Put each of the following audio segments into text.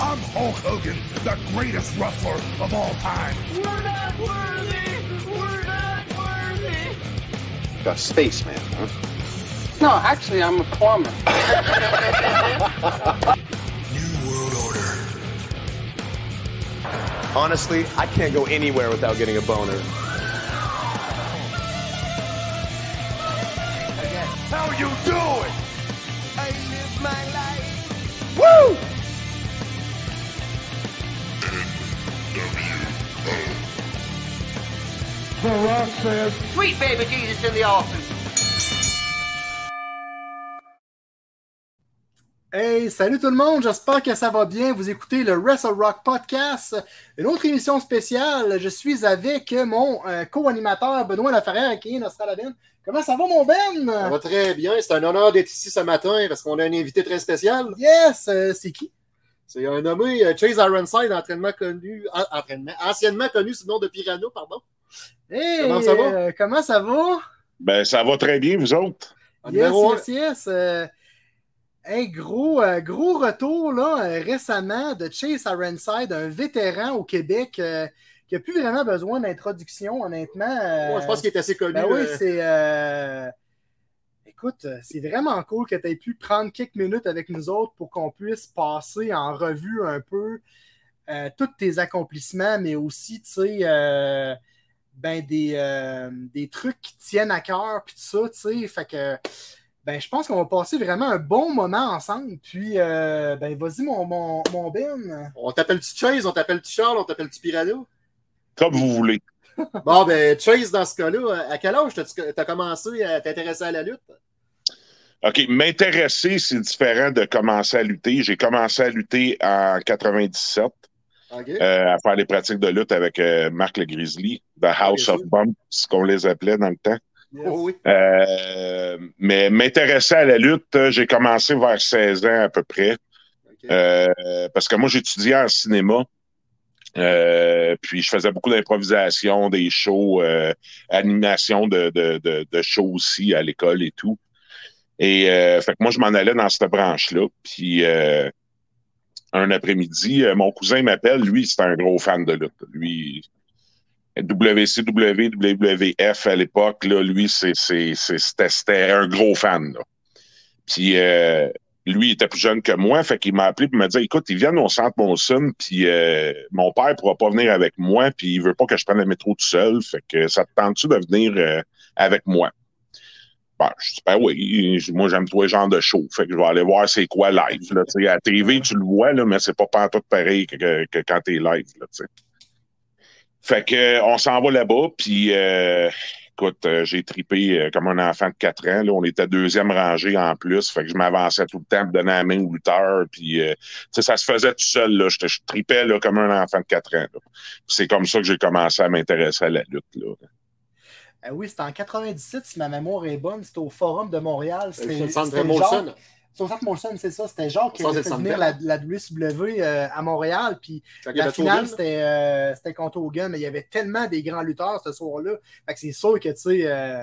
I'm Hulk Hogan, the greatest wrestler of all time. We're not worthy! We're not worthy! A spaceman, huh? No, actually, I'm a plumber. New World Order. Honestly, I can't go anywhere without getting a boner. How you doing? The Rock says, Sweet baby Jesus in the offing. Hey, salut tout le monde, j'espère que ça va bien. Vous écoutez le Wrestle Rock Podcast, une autre émission spéciale. Je suis avec mon euh, co-animateur Benoît Laferrière qui est Nostradabin. Comment ça va, mon Ben? Ça va très bien. C'est un honneur d'être ici ce matin parce qu'on a un invité très spécial. Yes, euh, c'est qui? C'est un nommé euh, Chase Ironside, entraînement connu, entraînement, anciennement connu sous le nom de Pirano, pardon. Hey, Comment ça va? euh, comment ça va? Ben, ça va très bien, vous autres. En Yes, yes, yes. Euh, hey, gros, euh, gros retour là, euh, récemment de Chase Ironside, un vétéran au Québec euh, qui n'a plus vraiment besoin d'introduction, honnêtement. Euh, Ouais, je pense qu'il est assez connu. Ben oui, c'est. euh, Écoute, c'est vraiment cool que tu aies pu prendre quelques minutes avec nous autres pour qu'on puisse passer en revue un peu euh, tous tes accomplissements, mais aussi, tu sais, euh, ben, des, euh, des trucs qui tiennent à cœur, puis tout ça, tu sais. Fait que, ben, je pense qu'on va passer vraiment un bon moment ensemble. Puis, euh, ben, vas-y, mon, mon, mon Ben. On t'appelle-tu Chase, on t'appelle-tu Charles, on t'appelle-tu Pirano? Comme vous voulez. Bon, ben, Chase, dans ce cas-là, à quel âge t'as- t'as commencé à t'intéresser à la lutte? OK, m'intéresser, c'est différent de commencer à lutter. J'ai commencé à lutter en 97, Euh, à faire des pratiques de lutte avec euh, Marc le Grizzly, The House Bien of. Bumps, ce qu'on les appelait dans le temps. Oh oui. Euh, mais m'intéresser à la lutte, euh, j'ai commencé vers 16 ans à peu près. Euh, parce que moi, j'étudiais en cinéma. Euh, puis je faisais beaucoup d'improvisation, des shows, euh, animation de, de, de, de shows aussi à l'école et tout. Et euh, fait que moi, je m'en allais dans cette branche-là. Puis euh, un après-midi, euh, mon cousin m'appelle, lui, c'est un gros fan de lutte. Lui, WCW, WWF à l'époque, là, lui, c'est, c'est, c'était, un gros fan. Là. Puis euh, lui, il était plus jeune que moi, fait qu'il m'a appelé pour me dire Écoute, ils viennent au centre Monson, puis euh, mon père pourra pas venir avec moi, puis il veut pas que je prenne le métro tout seul, fait que ça te tente-tu de venir euh, avec moi? Ben, ben oui, moi j'aime tous les genres de show, fait que je vais aller voir c'est quoi live. Là, à la TV, tu le vois, là, mais c'est pas pantoute pareil que, quand t'es live. Là, fait que euh, on s'en va là-bas, puis euh, écoute, euh, j'ai tripé comme un enfant de 4 ans. Là. On était deuxième rangée en plus. Fait que je m'avançais tout le temps pour donner la main au lutteur. Puis ça se faisait tout seul. Là. Je, tripais là, comme un enfant de 4 ans. C'est comme ça que j'ai commencé à m'intéresser à la lutte. Là. Euh, oui, c'était en 97, si ma mémoire est bonne. C'était au Forum de Montréal. C'est C'était le centre Molson. Au centre Molson, c'est ça. C'était Jacques qui avait fait venir la, la WCW euh, à Montréal. Puis la finale, c'était euh, c'était contre Hogan, mais il y avait tellement des grands lutteurs ce soir-là. Fait que c'est sûr que, tu sais, euh,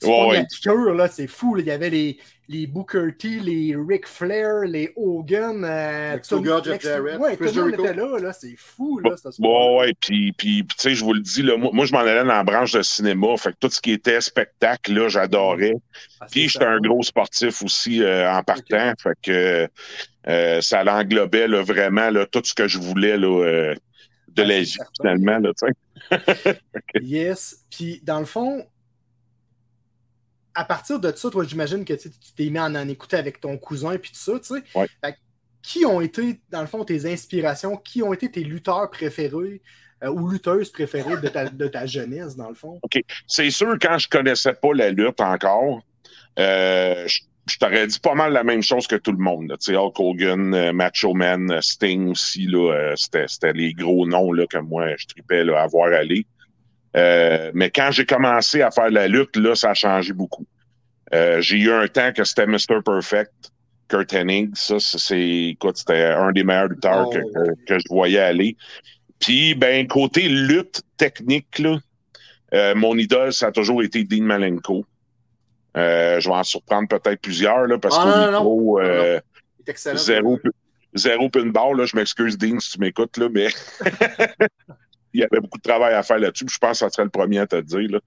c'est fou. là. Il y avait les, les Booker T, les Ric Flair, les Hogan. Euh, tout- Luger, Jeff Lex- Jarrett, Ouais, tout le monde était là, là. C'est fou, là, ce soir Bon, ouais, puis, puis, puis, tu sais, je vous le dis, là, moi, moi, je m'en allais dans la branche de cinéma. Fait que tout ce qui était spectacle, là, j'adorais. Ah, Puis j'étais un gros sportif aussi euh, en partant. Fait que euh, ça l'englobait là, vraiment là, tout ce que je voulais là, euh, de Ah, la vie, finalement. Là, tu sais. Yes. Puis, dans le fond, à partir de ça, toi, j'imagine que tu t'es mis à en, en écouter avec ton cousin puis tout ça, tu sais. Ouais. Qui ont été, dans le fond, tes inspirations? Qui ont été tes lutteurs préférés euh, ou lutteuses préférées de ta, de ta jeunesse, dans le fond? C'est sûr, quand je connaissais pas la lutte encore, euh, je, je t'aurais dit pas mal la même chose que tout le monde. Tu sais, Hulk Hogan, euh, Macho Man, euh, Sting aussi, là, c'était, c'était les gros noms là, que moi, je tripais là, à voir aller. Euh, mais quand j'ai commencé à faire la lutte, là, ça a changé beaucoup. Euh, j'ai eu un temps que c'était Mr. Perfect, Kurt Hennig. Ça, c'est- écoute, c'était un des meilleurs lutteurs Oh. que, que, que je voyais aller. Puis, ben, côté lutte technique, là, euh, mon idole, ça a toujours été Dean Malenko. Euh, je vais en surprendre peut-être plusieurs, là, parce Ah, qu'au micro, euh, zéro, zéro pinball. Là, je m'excuse, Dean, si tu m'écoutes, là, mais il y avait beaucoup de travail à faire là-dessus. Je pense que ça serait le premier à te dire. Là.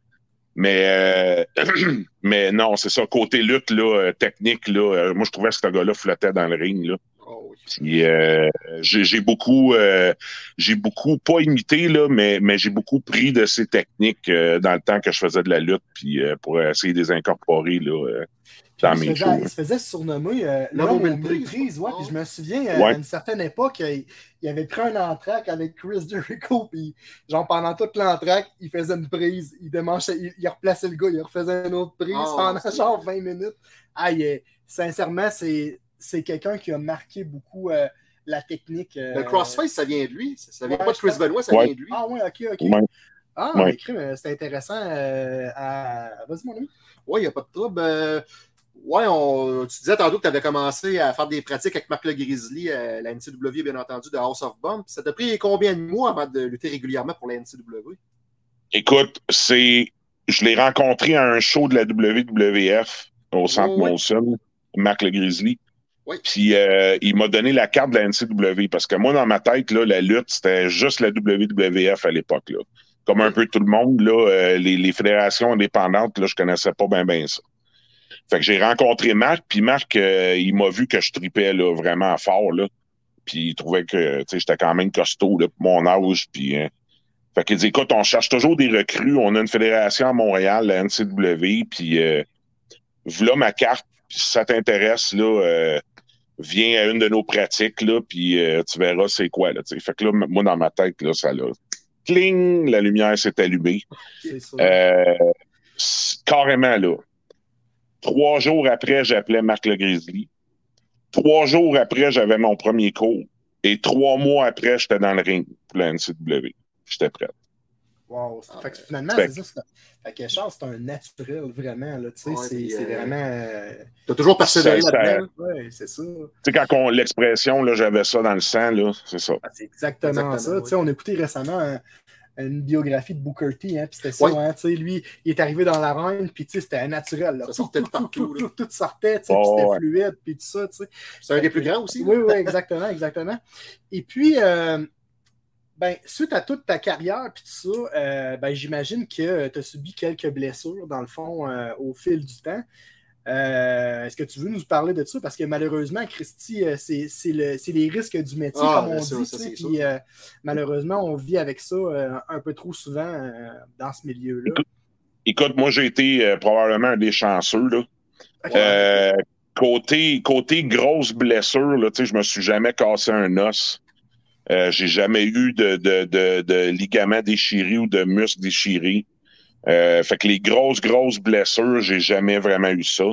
Mais, euh, mais non, c'est ça. Côté lutte, là, euh, technique, là, euh, moi, je trouvais que ce gars-là flottait dans le ring. Là. Oh, oui. Euh, j'ai beaucoup, euh, j'ai beaucoup, pas imité, là, mais, mais j'ai beaucoup pris de ces techniques euh, dans le temps que je faisais de la lutte, puis pour essayer de les incorporer là, il, se faisait, il se faisait surnommer euh, L'homme aux. Ouais, puis je me souviens, euh, Ouais. à une certaine époque, il, il avait pris un entraque avec Chris Jericho, puis genre pendant toute l'entraque, il faisait une prise, il démanchait, il, il replaçait le gars, il refaisait une autre prise Ah, pendant genre 20 minutes. Ah, est- sincèrement, c'est c'est quelqu'un qui a marqué beaucoup euh, la technique. euh, Le crossface, ça vient de lui. Ça ça vient Ouais, pas de Chris Benoit, ça Ouais. vient de lui. Ah ouais, ok, ok. Ouais. Ah, Ouais. mais c'est intéressant. euh, à... Vas-y, mon ami. Ouais, il n'y a pas de trouble. Ouais, on, tu disais tantôt que tu avais commencé à faire des pratiques avec Marc Le Grizzly, euh, la NCW, bien entendu, de House of Bomb. Ça t'a pris combien de mois avant de lutter régulièrement pour la NCW? Écoute, c'est, je l'ai rencontré à un show de la WWF au Centre Oui. Molson, Marc Le Grizzly. Oui. Puis euh, il m'a donné la carte de la NCW parce que moi, dans ma tête, là, la lutte, c'était juste la WWF à l'époque. Comme un peu tout le monde, là, euh, les, les fédérations indépendantes, là, je connaissais pas bien bien ça. Fait que j'ai rencontré Marc, puis Marc, euh, il m'a vu que je tripais là, vraiment fort. Là. Puis il trouvait que tu sais, j'étais quand même costaud là, pour mon âge. Puis, euh, fait qu'il dit écoute, on cherche toujours des recrues. On a une fédération à Montréal, la NCW, puis euh, voilà ma carte. Puis si ça t'intéresse, là, euh, viens à une de nos pratiques, là, puis tu verras c'est quoi. Là, fait que là, moi, dans ma tête, là, ça l'a. Cling! La lumière s'est allumée. Carrément là. Trois jours après, j'appelais Marc Le Grizzly. Trois jours après, j'avais mon premier cours. Et trois mois après, j'étais dans le ring pour la NCW. J'étais prêt. Wow. Ah, fait que finalement, c'est ça. Fait que Charles, c'est un naturel, vraiment. Là, tu sais, Ouais, c'est euh, vraiment. euh, Tu as toujours persévéré là-dedans. Ouais, c'est ça. Tu sais, quand on, l'expression, là, j'avais ça dans le sang, là, c'est ça. Ah, c'est exactement, Exactement, ça. oui. Tu sais, on a écouté récemment un- une biographie de Booker T, hein, puis c'était ça, Oui. hein, tu sais, lui, il est arrivé dans l'arène, puis tu sais, c'était naturel. Là. Ça sortait de Tout, tout, partout, Tout, tout, tout sortait, tu sais, Oh, puis c'était ouais. fluide, puis tout ça, tu sais. C'est un des plus grands aussi. Oui, oui, exactement, exactement. Et puis, euh, ben, suite à toute ta carrière, puis tout ça, euh, ben, j'imagine que tu as subi quelques blessures, dans le fond, euh, au fil du temps. Euh, Est-ce que tu veux nous parler de ça? Parce que malheureusement, Christy, euh, c'est c'est le- c'est les risques du métier, Ah, comme on bien sûr, dit. ça, Puis euh, malheureusement, on vit avec ça euh, un peu trop souvent euh, dans ce milieu-là. Écoute, moi, j'ai été euh, probablement un des chanceux, là. Euh, côté, côté grosse blessure, là, tu sais, je me suis jamais cassé un os. Euh, j'ai jamais eu de, de, de, de ligament déchiré ou de muscle déchiré. Euh, fait que les grosses, grosses blessures, j'ai jamais vraiment eu ça.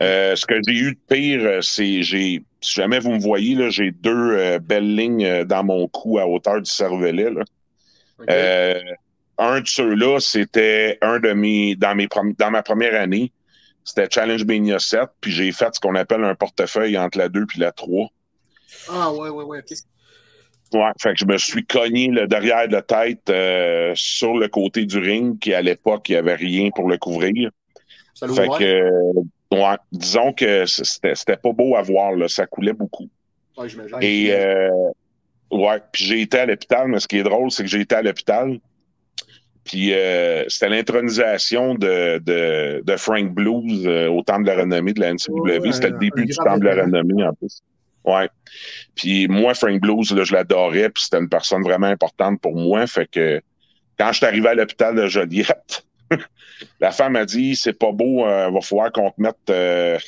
Euh, ce que j'ai eu de pire, euh, c'est j'ai si jamais vous me voyez, là, j'ai deux euh, belles lignes dans mon cou à hauteur du cervelet. Là. Euh, un de ceux-là, c'était un de mes dans mes dans ma première année. C'était Challenge Mania 7, puis j'ai fait ce qu'on appelle un portefeuille entre la 2 puis la 3. Ah, ouais, ouais, ouais. Ouais, fait que je me suis cogné le derrière de la tête euh, sur le côté du ring, qui à l'époque, il n'y avait rien pour le couvrir. Ça Fait que, euh, ouais, disons que c'était pas beau à voir, là, ça coulait beaucoup. Ouais. Et, euh, ouais, puis j'ai été à l'hôpital, mais ce qui est drôle, c'est que j'ai été à l'hôpital. Puis euh, c'était l'intronisation de, de, de Frank Blues au Temple de la Renommée de la NCW. Ouais, c'était le début du Temple de la. Renommée, en plus. Ouais. Puis moi, Frank Blues, là, je l'adorais, puis c'était une personne vraiment importante pour moi. Fait que quand je suis arrivé à l'hôpital de Joliette, la femme a dit c'est pas beau, euh, va falloir qu'on te mette euh,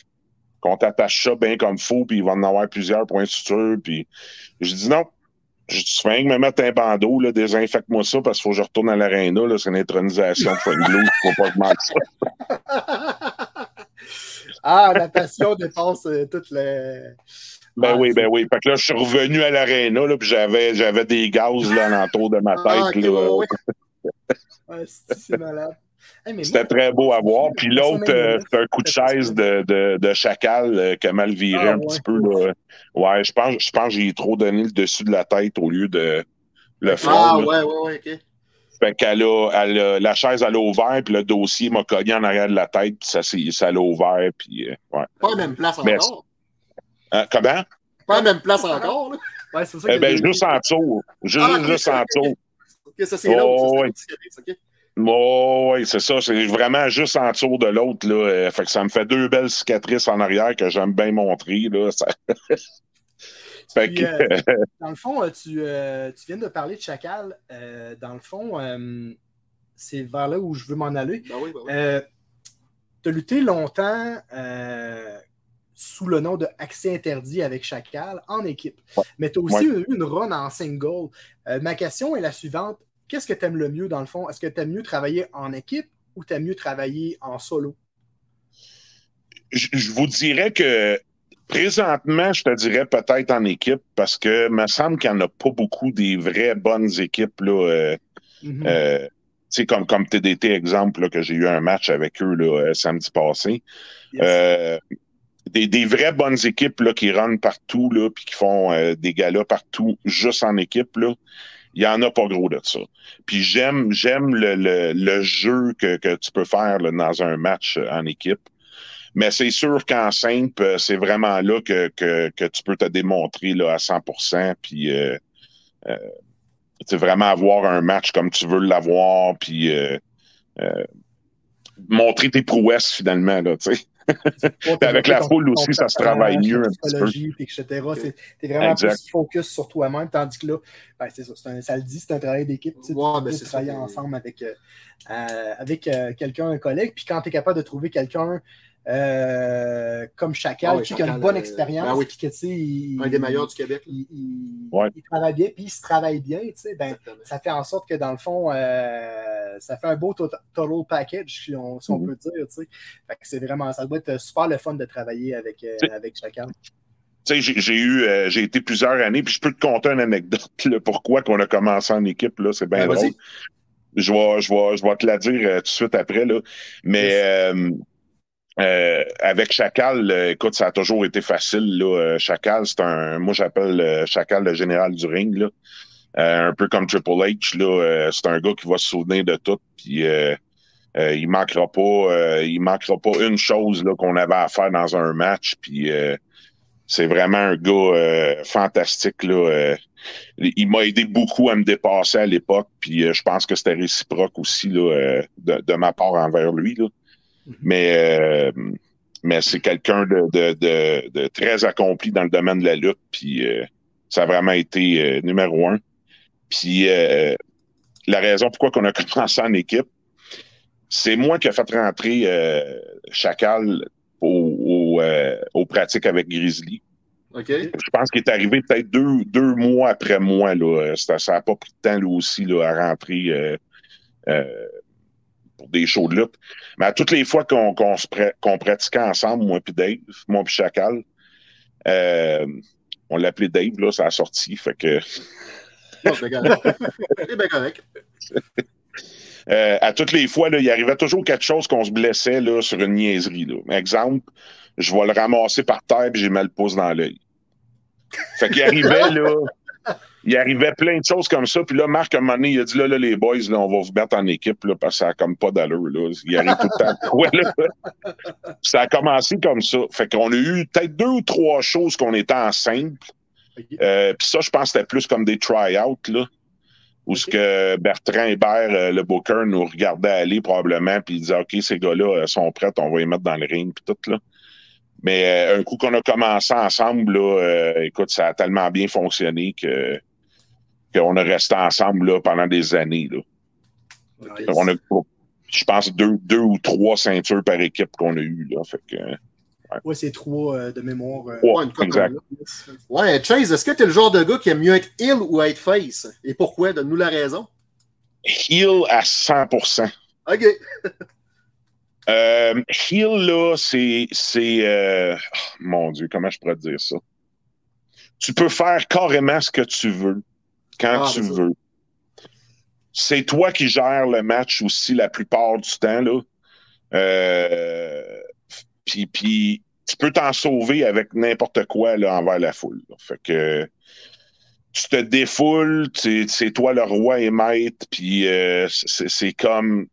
qu'on t'attache ça bien comme faut, puis il va en avoir plusieurs points de suture. Puis je dis non. Je dis, rien que me mettre un bandeau, là, désinfecte-moi ça parce qu'il faut que je retourne à l'aréna. C'est une intronisation de Frank Blues. Faut pas que manque ça. ah, la passion dépasse euh, toutes les. Ben Ah, oui, c'est- ben oui. Fait que là, je suis revenu à l'aréna, là, puis j'avais, j'avais des gaz là, alentour de ma tête. Ah, ok, là. ouais, ouais. Ah, c'est c'est malade. Hey, C'était moi, très beau à voir. Puis la l'autre, euh, c'était un coup de chaise de, de, de chacal euh, qui a mal viré Ah, un ouais. petit peu. Là. Ouais, je pense, je pense que j'ai trop donné le dessus de la tête au lieu de le front. Ah, là. ouais, ouais, ouais, ok. Fait qu'elle a, elle a- la chaise, elle a ouvert, puis le dossier m'a cogné en arrière de la tête, puis ça, ça l'a ouvert, puis euh, ouais. Pas la même place Mais- encore. Hein, comment? pas à la même place encore. Là. Ouais, c'est ça Eh ben, juste en dessous. Juste, Ah, juste en dessous. Ok, ça, c'est l'autre. Oh, ça, ouais. c'est ok. Oh, oui, c'est ça. C'est vraiment juste en dessous de l'autre. Là. Euh, Fait que ça me fait deux belles cicatrices en arrière que j'aime bien montrer. Là. Ça... fait Puis, que, euh, Dans le fond, euh, tu, euh, tu viens de parler de Chacal. Euh, dans le fond, euh, c'est vers là où je veux m'en aller. Ben oui, ben oui. Euh, tu as lutté longtemps euh, sous le nom de Accès interdit avec Chacal en équipe. Ouais. Mais tu as aussi eu une run en single. Euh, ma question est la suivante. Qu'est-ce que tu aimes le mieux dans le fond? Est-ce que tu aimes mieux travailler en équipe ou tu aimes mieux travailler en solo? je, je vous dirais que présentement, je te dirais peut-être en équipe parce que me semble qu'il n'y en a pas beaucoup des vraies bonnes équipes. Là, euh, Mhm. euh, comme, comme TDT, exemple, là, que j'ai eu un match avec eux là, samedi passé. Yes. Euh, des, des vraies bonnes équipes là, qui runnent partout, là, puis qui font euh, des galas partout, juste en équipe, là. Il y en a pas gros de ça. Puis j'aime, j'aime le, le, le jeu que, que tu peux faire là, dans un match en équipe. Mais c'est sûr qu'en simple, euh, c'est vraiment là que, que, que tu peux te démontrer là, à 100 Puis euh, euh, vraiment avoir un match comme tu veux l'avoir. Puis euh, euh, montrer tes prouesses finalement. Là, avec la foule aussi, ça se travaille mieux un petit peu. etc. C'est- T'es vraiment Exact. plus focus sur toi-même, tandis que là, ben, c'est ça, c'est un- ça le dit, c'est un travail d'équipe. Tu tu ben, ensemble avec, euh, euh, avec euh, quelqu'un, un collègue. Puis quand tu es capable de trouver quelqu'un euh, comme Chacal, Ah oui, tu sais, qui a une bonne euh, expérience, ben oui. puis que, tu sais, il, Un des meilleurs du Québec. il, il- Ouais. il travaille bien, puis il se travaille bien, tu sais, ben, ça fait en sorte que dans le fond, euh, ça fait un beau to- total package, si on, si on Mhm. peut dire. c'est vraiment, ça doit être super le fun de travailler avec, euh, avec Chacal. Tu sais, j'ai eu, euh, j'ai été plusieurs années, puis je peux te conter une anecdote, là, pourquoi qu'on a commencé en équipe, là, c'est bien Ben, drôle. Je vais, je, vais, je vais te la dire euh, tout de suite après, là. Mais euh, euh, avec Chacal, euh, écoute, ça a toujours été facile, là. Euh, Chacal, c'est un, moi j'appelle euh, Chacal le général du ring, là. Euh, un peu comme Triple H, là. Euh, c'est un gars qui va se souvenir de tout, puis il manquera pas, il manquera pas une chose là qu'on avait à faire dans un match, puis c'est vraiment un gars fantastique. Là, il m'a aidé beaucoup à me dépasser à l'époque, puis je pense que c'était réciproque aussi là, de, de ma part envers lui. Là. Mais, euh, mais c'est quelqu'un de, de, de, de très accompli dans le domaine de la lutte, puis euh, ça a vraiment été euh, numéro un. Puis euh, la raison pourquoi on a commencé en équipe, c'est moi qui ai fait rentrer euh, Chacal au, au, euh, aux pratiques avec Grizzly. OK. Je pense qu'il est arrivé peut-être deux, deux mois après moi. Là. Ça n'a pas pris de temps lui aussi là, à rentrer euh, euh, pour des shows de lutte. Mais à toutes les fois qu'on pratiquait ensemble, moi puis Dave, moi puis Chacal, euh, on l'appelait Dave, là, ça a sorti. Fait que. C'est bien correct. Euh, à toutes les fois, là, il arrivait toujours quelque chose qu'on se blessait là, sur une niaiserie. Là. Exemple, je vais le ramasser par terre et j'ai mal le pouce dans l'œil. Fait qu'il arrivait, là. Il arrivait plein de choses comme ça. Puis là, Marc, à un moment donné, il a dit là, là, les boys, là, on va vous mettre en équipe là, parce que ça a comme pas d'allure. Là. Il arrive tout le temps. Ouais, là. Ça a commencé comme ça. Fait qu'on a eu peut-être deux ou trois choses qu'on était en simple. Euh, Puis ça, je pense que c'était plus comme des try-outs, là. Où ce que Bertrand Hébert, euh, le booker, nous regardait aller probablement, puis il disait OK, ces gars-là euh, sont prêts, on va les mettre dans le ring, puis tout, là. Mais un coup qu'on a commencé ensemble, là, écoute, ça a tellement bien fonctionné que qu'on a resté ensemble là, pendant des années. Là. On a, je pense, deux, deux ou trois ceintures par équipe qu'on a eues. Là. Fait que, Ouais, c'est trois euh, de mémoire. euh, Ouais, une exact. Ouais, Chase, est-ce que tu es le genre de gars qui aime mieux être heel ou être face? Et pourquoi? Donne-nous la raison. heel à 100%. OK. Euh, heel, là, c'est. c'est euh, oh, mon Dieu, comment je pourrais te dire ça? Tu peux faire carrément ce que tu veux, quand Ah, tu veux. C'est toi qui gères le match aussi la plupart du temps, là. Euh, puis, puis tu peux t'en sauver avec n'importe quoi là, envers la foule. là. Fait que tu te défoules, c'est toi le roi et maître, puis euh, c'est comme.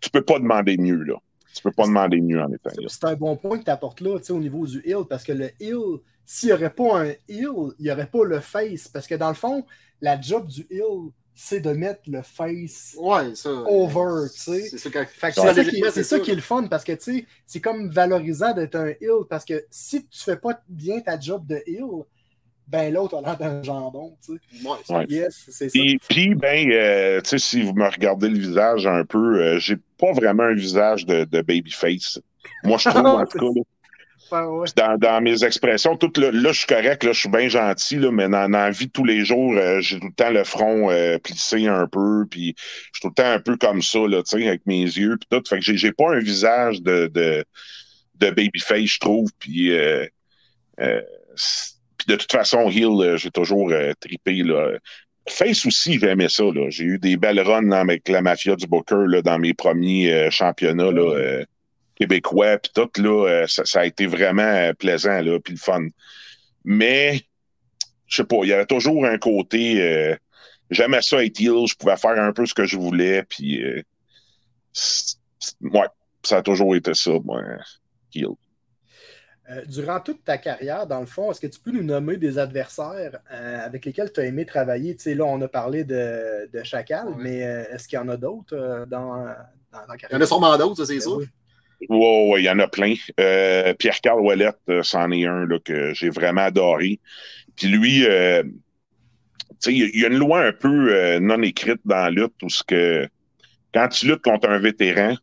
Tu peux pas demander mieux, là. Tu peux pas demander mieux en étant là. C'est un bon point que tu apportes là, au niveau du heal, parce que le heal, s'il n'y aurait pas un heel, il n'y aurait pas le face. Parce que dans le fond, la job du heel, c'est de mettre le face Ouais, ça. over, tu sais. C'est ça, quand- ça, ça qui est le fun parce que tu sais, c'est comme valorisant d'être un heel parce que si tu fais pas bien ta job de heel, ben l'autre a l'air d'un jambon, tu sais. Ouais. Yes, c'est ça. Puis, puis, ben, euh, tu sais, si vous me regardez le visage un peu, euh, j'ai pas vraiment un visage de, de babyface. Moi, je trouve, en tout cas, Ouais. Puis Dans, dans mes expressions, tout le- là, je suis correct, là, je suis bien gentil, là, mais dans, dans la vie de tous les jours, euh, j'ai tout le temps le front euh, plissé un peu, puis je suis tout le temps un peu comme ça, là, tu sais, avec mes yeux, puis tout. Fait que j'ai, j'ai pas un visage de, de, de babyface, je trouve, puis, euh, euh, puis de toute façon, Hill, euh, j'ai toujours euh, tripé, là. Face aussi, j'aimais ça, là. J'ai eu des belles runs avec la mafia du Booker, là, dans mes premiers euh, championnats, là. Québécois, puis tout, là, euh, ça, ça a été vraiment euh, plaisant, là, puis le fun. Mais, je sais pas, il y avait toujours un côté, euh, j'aimais ça être heel, je pouvais faire un peu ce que je voulais, puis, euh, ouais, ça a toujours été ça, moi, heel. Euh, durant toute ta carrière, dans le fond, est-ce que tu peux nous nommer des adversaires euh, avec lesquels tu as aimé travailler? Tu sais, là, on a parlé de, de Chacal, Ouais. mais euh, est-ce qu'il y en a d'autres euh, dans, dans Il carrière? y en a sûrement d'autres, ça, c'est Ben sûr. oui. Ouais, ouais, il y en a plein. Euh, Pierre-Carl Ouellette, euh, c'en est un là, que j'ai vraiment adoré. Puis lui, euh, il y a- une loi un peu non écrite dans la lutte où ce que quand tu luttes contre un vétéran,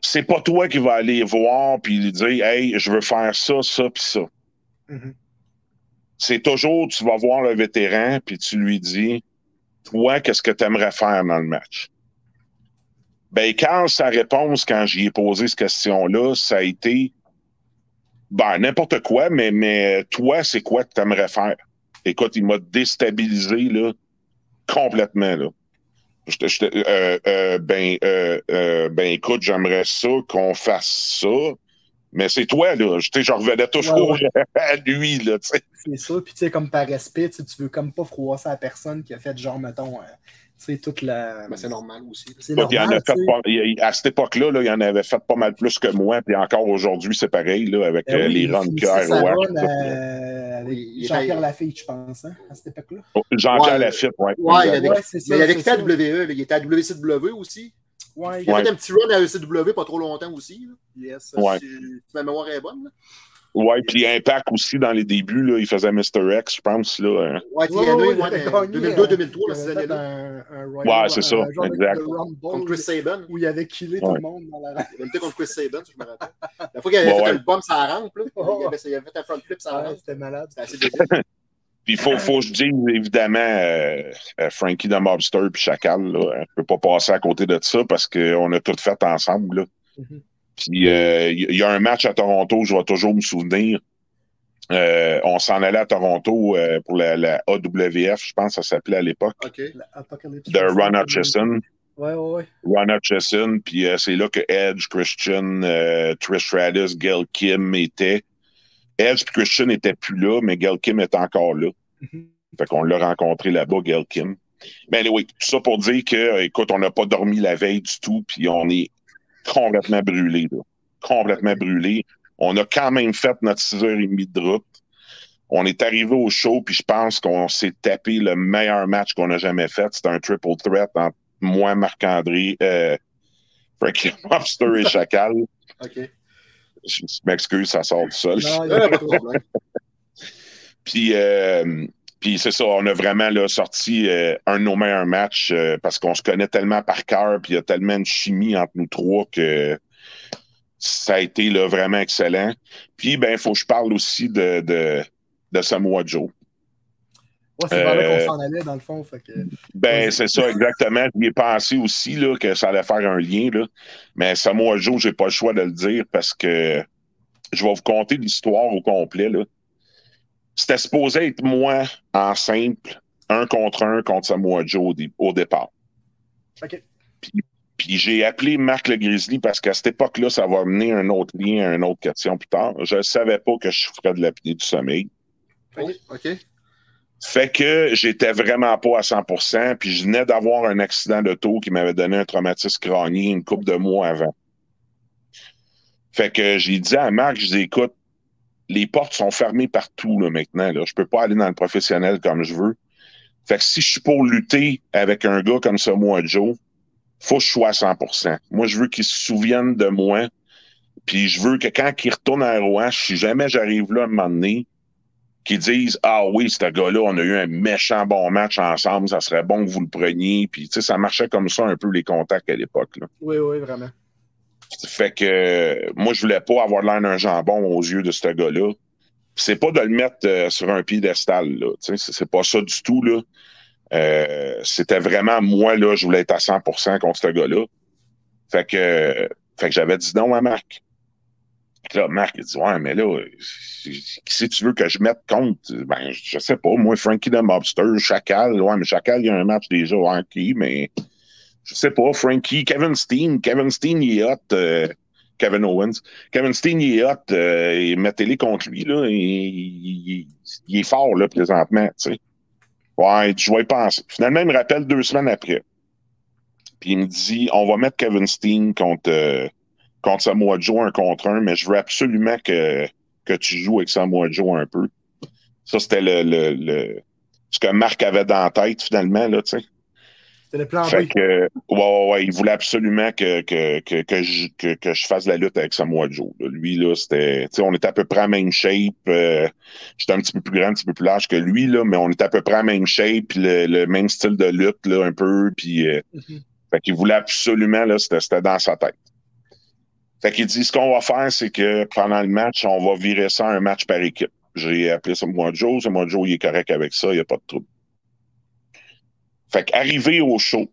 c'est pas toi qui vas aller voir puis lui dire Hey, je veux faire ça, ça, puis ça. Mhm. C'est toujours tu vas voir le vétéran puis tu lui dis Toi, qu'est-ce que tu aimerais faire dans le match? Ben, quand sa réponse, quand j'y ai posé cette question-là, ça a été ben, n'importe quoi, mais, mais toi, c'est quoi que tu aimerais faire? Écoute, il m'a déstabilisé là, complètement. Là. Euh, euh, ben, euh, ben, écoute, j'aimerais ça qu'on fasse ça, mais c'est toi, là. Je, je revenais toujours Ouais, à lui, là, tu sais. C'est ça. Puis, tu sais, comme par respect, tu veux comme pas froisser la personne qui a fait, genre, mettons, sais, toute la. Ben, c'est normal aussi. C'est Écoute, il en a normal, fait pas- à cette époque-là, là, il en avait fait pas mal plus que moi, puis encore aujourd'hui, c'est pareil, là, avec Ben euh, oui, les il runs que euh, Oui, Jean-Pierre Lafitte, je pense, hein, à cette époque-là. Jean-Pierre Ouais. Lafitte, ouais. Ouais, il y avait, Ouais, c'est ça, mais il avait quitté à ça. WWE. là. Il était à WCW aussi. Ouais, Il a Ouais. fait un petit run à ECW pas trop longtemps aussi. là. yes. Ouais. Si, si ma mémoire est bonne. là. Ouais, puis Impact aussi, dans les débuts, là, il faisait Mr. X, je pense, là. hein. Ouais, Ouais, ouais, ouais, il avait dans gagné, 2002-2003, Il dans ces avait fait années-là. un, un Royal- Ouais, c'est ça, un genre exact. de Rumble Contre Chris Sabin. où il avait killé tout le monde dans la Il avait lutté contre Chris Sabin, ça, je me rappelle. La fois qu'il avait Bon, fait ouais. un bump sur la rampe, là, il, avait, il avait fait un front flip sur la rampe. C'était malade. C'était assez débile. Puis il faut, faut que je dise, évidemment, euh, euh, Frankie the Mobster puis Chacal, là, je peux pas passer à côté de ça parce qu'on a tout fait ensemble, là. Mhm. Puis euh, il y a un match à Toronto, je vais toujours me souvenir. Euh, on s'en allait à Toronto euh, pour la, la AWF, je pense que ça s'appelait à l'époque, OK. Apocalypse. de Ron Hutchison. Ouais, ouais, ouais. Ron Hutchison, puis euh, c'est là que Edge, Christian, euh, Trish Stratus, Gail Kim étaient. Edge et Christian n'étaient plus là, mais Gail Kim est encore là. Mhm. Fait qu'on l'a rencontré là-bas, Gail Kim. Mais oui, tout ça pour dire que, écoute, on n'a pas dormi la veille du tout, puis on est complètement brûlé, là. Complètement brûlé. On a quand même fait notre 6h30 de route. On est arrivé au show, puis je pense qu'on s'est tapé le meilleur match qu'on a jamais fait. C'était un triple threat entre moi, Marc-André, euh, Frankie Monster et Chacal. OK. Je m'excuse, ça sort du sol. Non, il y a pas de problème. Puis, euh, puis c'est ça, on a vraiment là, sorti euh, un de nos meilleurs matchs euh, parce qu'on se connaît tellement par cœur, puis il y a tellement de chimie entre nous trois que ça a été là, vraiment excellent. Puis, ben, il faut que je parle aussi de, de, de Samoa Joe. Ouais, c'est là Euh, qu'on s'en allait, dans le fond. Fait que... Ben, c'est ça, exactement. J'y ai pensé aussi là, que ça allait faire un lien. Là. Mais Samoa Joe, j'ai pas le choix de le dire parce que je vais vous conter l'histoire au complet. Là. C'était supposé être moi en simple, un contre un contre Samoa Joe au, dé- au départ. OK. Puis j'ai appelé Marc le Grizzly parce qu'à cette époque-là, ça va mener un autre lien une autre question plus tard. Je ne savais pas que je ferais de l'apnée du sommeil. Oh, OK. Fait que j'étais vraiment pas à 100%, puis je venais d'avoir un accident d'auto qui m'avait donné un traumatisme crânien une couple de mois avant. Fait que j'ai dit à Marc, je dis écoute, les portes sont fermées partout là, maintenant. Là. Je peux pas aller dans le professionnel comme je veux. Fait que si je suis pour lutter avec un gars comme ça, moi, Joe, faut que je sois à 100 Moi, je veux qu'il se souvienne de moi. Puis je veux que quand il retourne à Rouen, si jamais j'arrive là à un moment donné, qu'ils disent Ah oui, ce gars-là, on a eu un méchant bon match ensemble, ça serait bon que vous le preniez. Puis tu sais, ça marchait comme ça un peu les contacts à l'époque. Oui, oui, vraiment. Fait que moi, je voulais pas avoir l'air d'un jambon aux yeux de ce gars-là. C'est pas de le mettre euh, sur un piédestal, là. C'est pas ça du tout, là. Euh, C'était vraiment moi, là, je voulais être à 100% contre ce gars-là. Fait que, fait que j'avais dit non à Marc. Là, Marc, il dit, ouais, mais là, qui si tu veux que je mette contre? Ben, je sais pas, moi, Frankie the Mobster, Chacal, ouais, mais Chacal, il y a un match déjà, ouais, ok, mais je sais pas, Frankie, Kevin Steen, Kevin Steen, il est hot, euh, Kevin Owens. Kevin Steen, il est hot, euh, et mettez-les contre lui, là, il est fort, là, présentement, tu sais. Ouais, je vais y penser. Finalement, il me rappelle deux semaines après. Puis il me dit, on va mettre Kevin Steen contre, euh, contre Samoa Joe un contre un, mais je veux absolument que, que tu joues avec Samoa Joe un peu. Ça, c'était le, le, le- ce que Marc avait dans la tête, finalement, là, tu sais. C'était le plan Fait B. que, ouais, ouais, ouais, il voulait absolument que, que, que, que, je, que, que je fasse la lutte avec Samoa Joe. là. Lui, là, c'était, tu sais, on était à peu près à même shape. euh, J'étais un petit peu plus grand, un petit peu plus large que lui, là, mais on était à peu près à même shape, le, le même style de lutte, là, un peu, puis, euh, Mhm. fait qu'il voulait absolument, là, c'était c'était dans sa tête. Fait qu'il dit, ce qu'on va faire, c'est que pendant le match, on va virer ça un match par équipe. J'ai appelé Samoa Joe, Samoa Joe, il est correct avec ça, il n'y a pas de trouble. Fait qu'arrivé au show,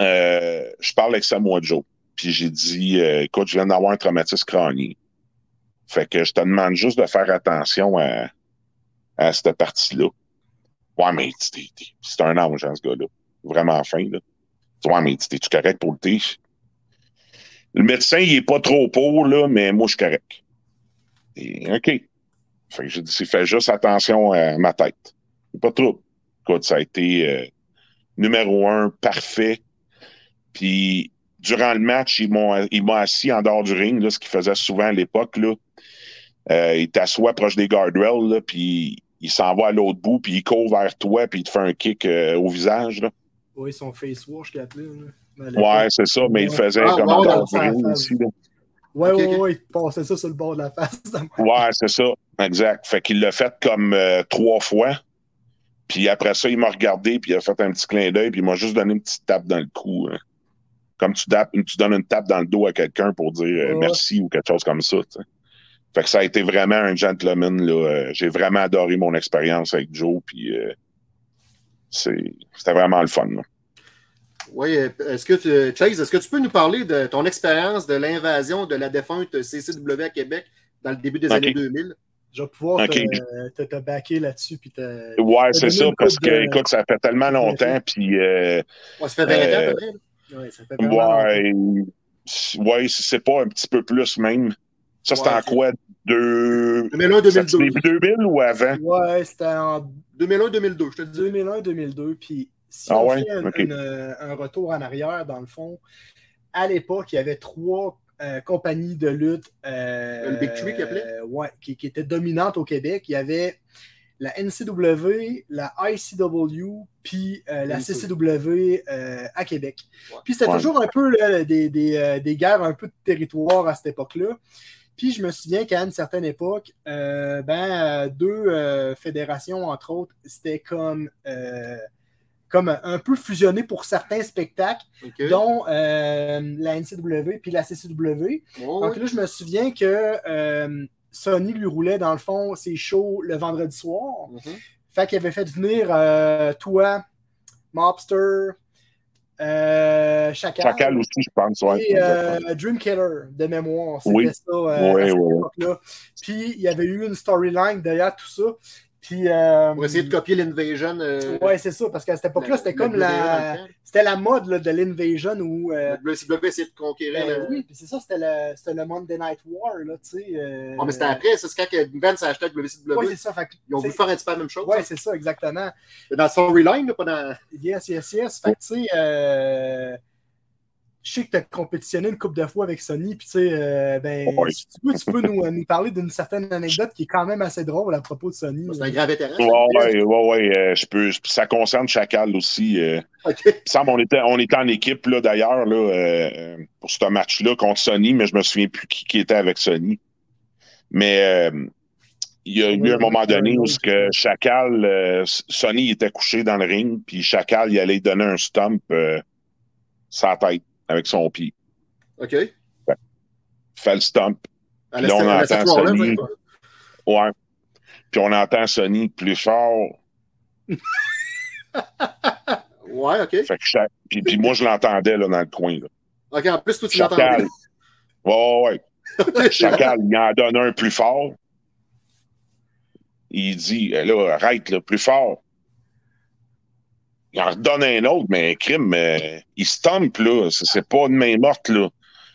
euh, je parle avec Samoa Joe. Puis j'ai dit, euh, écoute, je viens d'avoir un traumatisme crânien. Fait que je te demande juste de faire attention à, à cette partie-là. Ouais, mais c'est un ange, hein, ce gars-là. Vraiment fin, là. Ouais, mais t'es-tu correct pour le thé? Le médecin, il est pas trop pour, là, mais moi, je suis correct. Et, OK. Fait que j'ai dit, fais juste attention à ma tête. Pas trop. Écoute, ça a été euh, numéro un, parfait. Puis, durant le match, ils m'ont ils m'ont assis en dehors du ring, là, ce qu'ils faisaient souvent à l'époque. Là. Euh, il t'assoit proche des guardrails, là, puis il s'en va à l'autre bout, puis il court vers toi, puis il te fait un kick euh, au visage. Là. Oui, son face wash qu'il appelait. Ouais, c'est ça, mais il faisait Ah, comme en dehors du ring aussi. Là. Ouais, ouais, ouais, il passait ça sur le bord de la face. Ouais, c'est ça. Exact. Fait qu'il l'a fait comme euh, trois fois. Puis après ça, il m'a regardé, puis il a fait un petit clin d'œil, puis il m'a juste donné une petite tape dans le cou. hein. Comme tu, tapes, tu donnes une tape dans le dos à quelqu'un pour dire euh, Ouais. merci ou quelque chose comme ça. Fait que ça a été vraiment un gentleman. Là. Euh, J'ai vraiment adoré mon expérience avec Joe, puis euh, c'est- c'était vraiment le fun. là. Oui, est-ce que tu- Chase, est-ce que tu peux nous parler de ton expérience de l'invasion de la défunte CCW à Québec dans le début des années 2000? Je vais pouvoir te, te, te backer là-dessus. Puis te... Ouais, c'est ça, parce que, de- écoute, ça fait tellement longtemps, puis euh, Ouais, ça fait 20 ans à Euh, peu près. là. Ouais, ça fait ouais, ouais, c'est pas un petit peu plus même. Ça, c'était Ouais, en quoi? Deux... 2001, Ça, c'est 2002. début 2000 ou avant? Ouais, c'était en 2001, 2002, je te dis. 2001-2002. Puis si Ah on ouais? fait un, Ok. une- un retour en arrière, dans le fond, à l'époque, il y avait trois euh, compagnies de lutte. euh, Le Big Three qu'il appelait? euh, ouais, qui, qui étaient dominantes au Québec. Il y avait la NCW, la ICW, puis euh, la. CCW euh, à Québec. Ouais. Puis c'était Ouais. toujours un peu là, des, des, euh, des guerres un peu de territoire à cette époque-là. Puis je me souviens qu'à une certaine époque, euh, ben, euh, deux euh, fédérations, entre autres, c'était comme, euh, comme un peu fusionné pour certains spectacles, dont euh, la NCW puis la CCW. Oh, Donc là, je me souviens que euh, Sony lui roulait, dans le fond, ses shows le vendredi soir. Mhm. Fait qu'il avait fait venir euh, toi, Mobster, euh, Chacal, Chacal aussi, je pense. Ouais. et euh, Dream Killer de mémoire. C'était Oui. ça euh, Oui, à cette oui. époque-là. Puis il y avait eu une storyline derrière tout ça. Puis, euh, Pour essayer de copier l'Invasion. euh, Ouais, c'est ça, parce qu'à cette époque-là, c'était comme la, temps. c'était la mode là, de l'Invasion où. euh, Le essayait de conquérir. ben le- oui, puis c'est ça, c'était le, c'était le Monday Night War, là, tu sais. Ouais, mais c'était après, c'est quand Vince a acheté WCW. Ouais, c'est ça. Fait que, Ils ont voulu faire un petit peu la même chose. Ouais, c'est ça, exactement. dans storyline, là, pas dans. Yes, yes, yes. Fait que, tu sais, euh, je sais que tu as compétitionné une couple de fois avec Sony, puis tu sais, euh, ben, Ouais. si tu peux, tu peux nous, nous parler d'une certaine anecdote qui est quand même assez drôle à propos de Sony. C'est un grand vétéran. Ouais, ouais, ouais, ouais, euh, je peux, ça concerne Chacal aussi. euh. OK. Il me semble on était, on était en équipe là, d'ailleurs là, euh, pour ce match-là contre Sony, mais je me souviens plus qui, qui était avec Sony. Mais euh, il y a eu un moment donné où ce que Chacal, euh, Sony était couché dans le ring, puis Chacal il allait donner un stump euh, sa tête avec son pied. OK. Fait le. À Là, on à entend Sony. ouais. Ouais. Puis on entend Sony plus fort. Ouais, OK. Fait que Cha- puis, puis moi, je l'entendais là, dans le coin. Là. OK, en plus, toi, tu Chacal. l'entends. Ouais, ouais. Chacal, il en donne un plus fort. Il dit, là, arrête, là, plus fort. Il en redonne un autre, mais crime, euh, il stompe, là. C'est pas une main morte, là.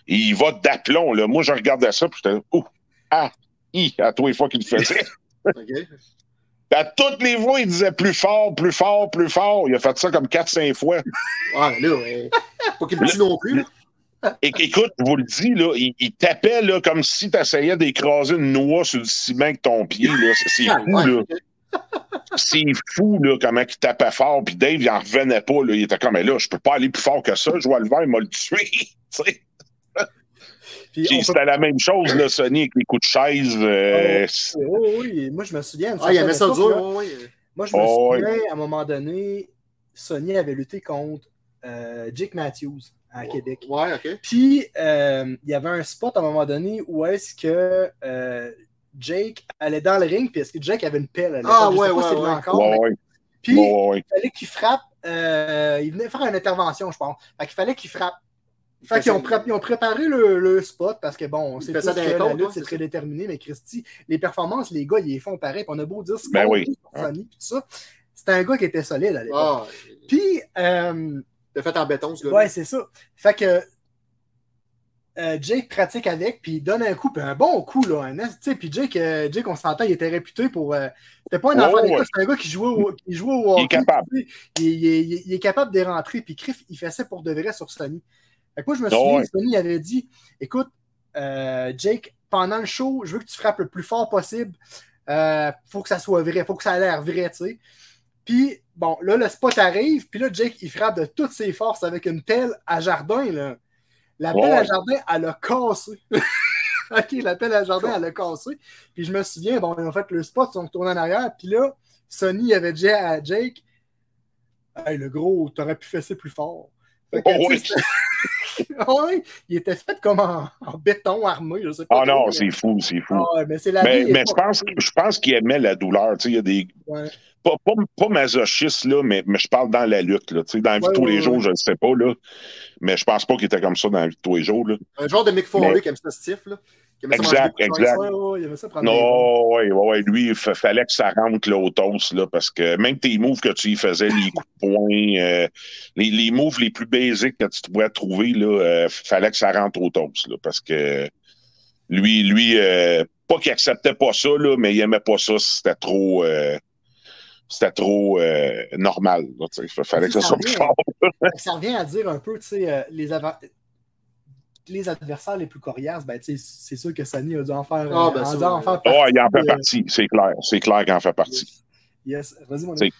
Il va d'aplomb, là. Moi, je regardais ça, puis j'étais, ouh, ah, hi, à tous les fois qu'il le faisait. OK. À toutes les fois, il disait plus fort, plus fort, plus fort. Il a fait ça comme 4-5 fois. Ouais, là, ouais. Pas qu'il le dit non plus. là. Et, écoute, je vous le dis, là, il, il tapait là, comme si tu essayais d'écraser une noix sur le ciment avec ton pied. là. C'est Ah, fou, ouais, là. C'est fou, là, comment il tapait fort. Puis Dave, il en revenait pas. Là. Il était comme, mais là, je peux pas aller plus fort que ça. Je vois le verre, il m'a le tué. Puis Puis peut- c'était la même chose, là, Sony, avec les coups de chaise. euh, Oh, oui, oui, moi je me souviens. Ah, il aimait ça certaine dur, ouais, ouais. Moi, je me Oh, souviens, à un moment donné, Sony avait lutté contre euh, Jake Matthews à Québec. Ouais, OK. Puis, euh, il y avait un spot à un moment donné où est-ce que euh, Jake allait dans le ring, puis est-ce que Jake avait une pelle à? Ah, ouais, ouais, ouais. encore, ouais, mais- ouais, Puis, ouais, ouais. il fallait qu'il frappe. euh, il venait faire une intervention, je pense. Fait qu'il fallait qu'il frappe. Fait qu'ils ont, pré- ils ont préparé le, le spot parce que bon, c'est ça que d'un la compte, lutte, ouais, c'est très déterminé, mais Christy, les performances, les gars, ils les font pareil. puis On a beau dire ce Ben qu'on oui. dit sur Sony puis tout ça. C'était un gars qui était solide à l'époque. Ah, Puis, euh, t'as fait en béton, ce gars. ouais, c'est ça. Fait que euh, Jake pratique avec, puis il donne un coup, puis un bon coup, là. Un, puis Jake, euh, Jake, on s'entend, il était réputé pour. euh, c'était pas un Ouais, enfant ouais. d'école, c'était un gars qui jouait au, qui jouait au Il est hockey, capable. Il, il- il- il est capable de rentrer, puis Criff, il fait ça pour de vrai sur Sony. Fait que moi, je me Ah souviens, ouais. Sony avait dit écoute, Jake, pendant le show, je veux que tu frappes le plus fort possible. Faut que ça soit vrai, faut que ça ait l'air vrai, tu sais. Puis, bon, là, le spot arrive, puis là, Jake, il frappe de toutes ses forces avec une pelle à jardin, là. La pelle Ouais. à jardin, elle a cassé. OK, la pelle à jardin, elle a cassé. Puis je me souviens, bon, ont fait le spot, ils sont retournés en arrière, puis là, Sony avait dit à Jake Hey, le gros, t'aurais pu fesser plus fort. Fait que, Oh, Ouais, il était fait comme en, en béton armé, je sais pas. Ah non, c'est fou, c'est fou. Ah mais c'est la mais vie, mais est je pense, je pense qu'il aimait la douleur. Tu sais, il y a des. Ouais. Pas, pas, pas masochiste, là, mais, mais je parle dans la lutte. Là, tu sais, dans la vie de tous les jours, je ne sais pas. Là, mais je pense pas qu'il était comme ça dans la vie de tous les jours. Là. Un genre de Mick Foley aime ça stiff, là. Aimait Exact, exact. Ouais, ouais, il aimait ça prendre des bons. Non, ouais, ouais, lui, il fa- fallait que ça rentre là, au toast, là, parce que même tes moves que tu y faisais, les coups de poing, euh, les, les moves les plus basiques que tu pourrais trouver, là, euh, fallait que ça rentre au toast, là, parce que lui, lui, euh, pas qu'il acceptait pas ça, là, mais il aimait pas ça c'était trop, c'était trop euh, normal, sais. fallait que ça soit revient, plus fort. Ça revient à dire un peu, tu sais, euh, les, les adversaires les plus coriaces, ben, tu sais, c'est sûr que Sony a dû en faire, Ah, euh, ben, dû en ouais. faire Oh, il en fait euh, partie, c'est clair, c'est clair qu'il en fait partie. Yes, vas-y, mon ami.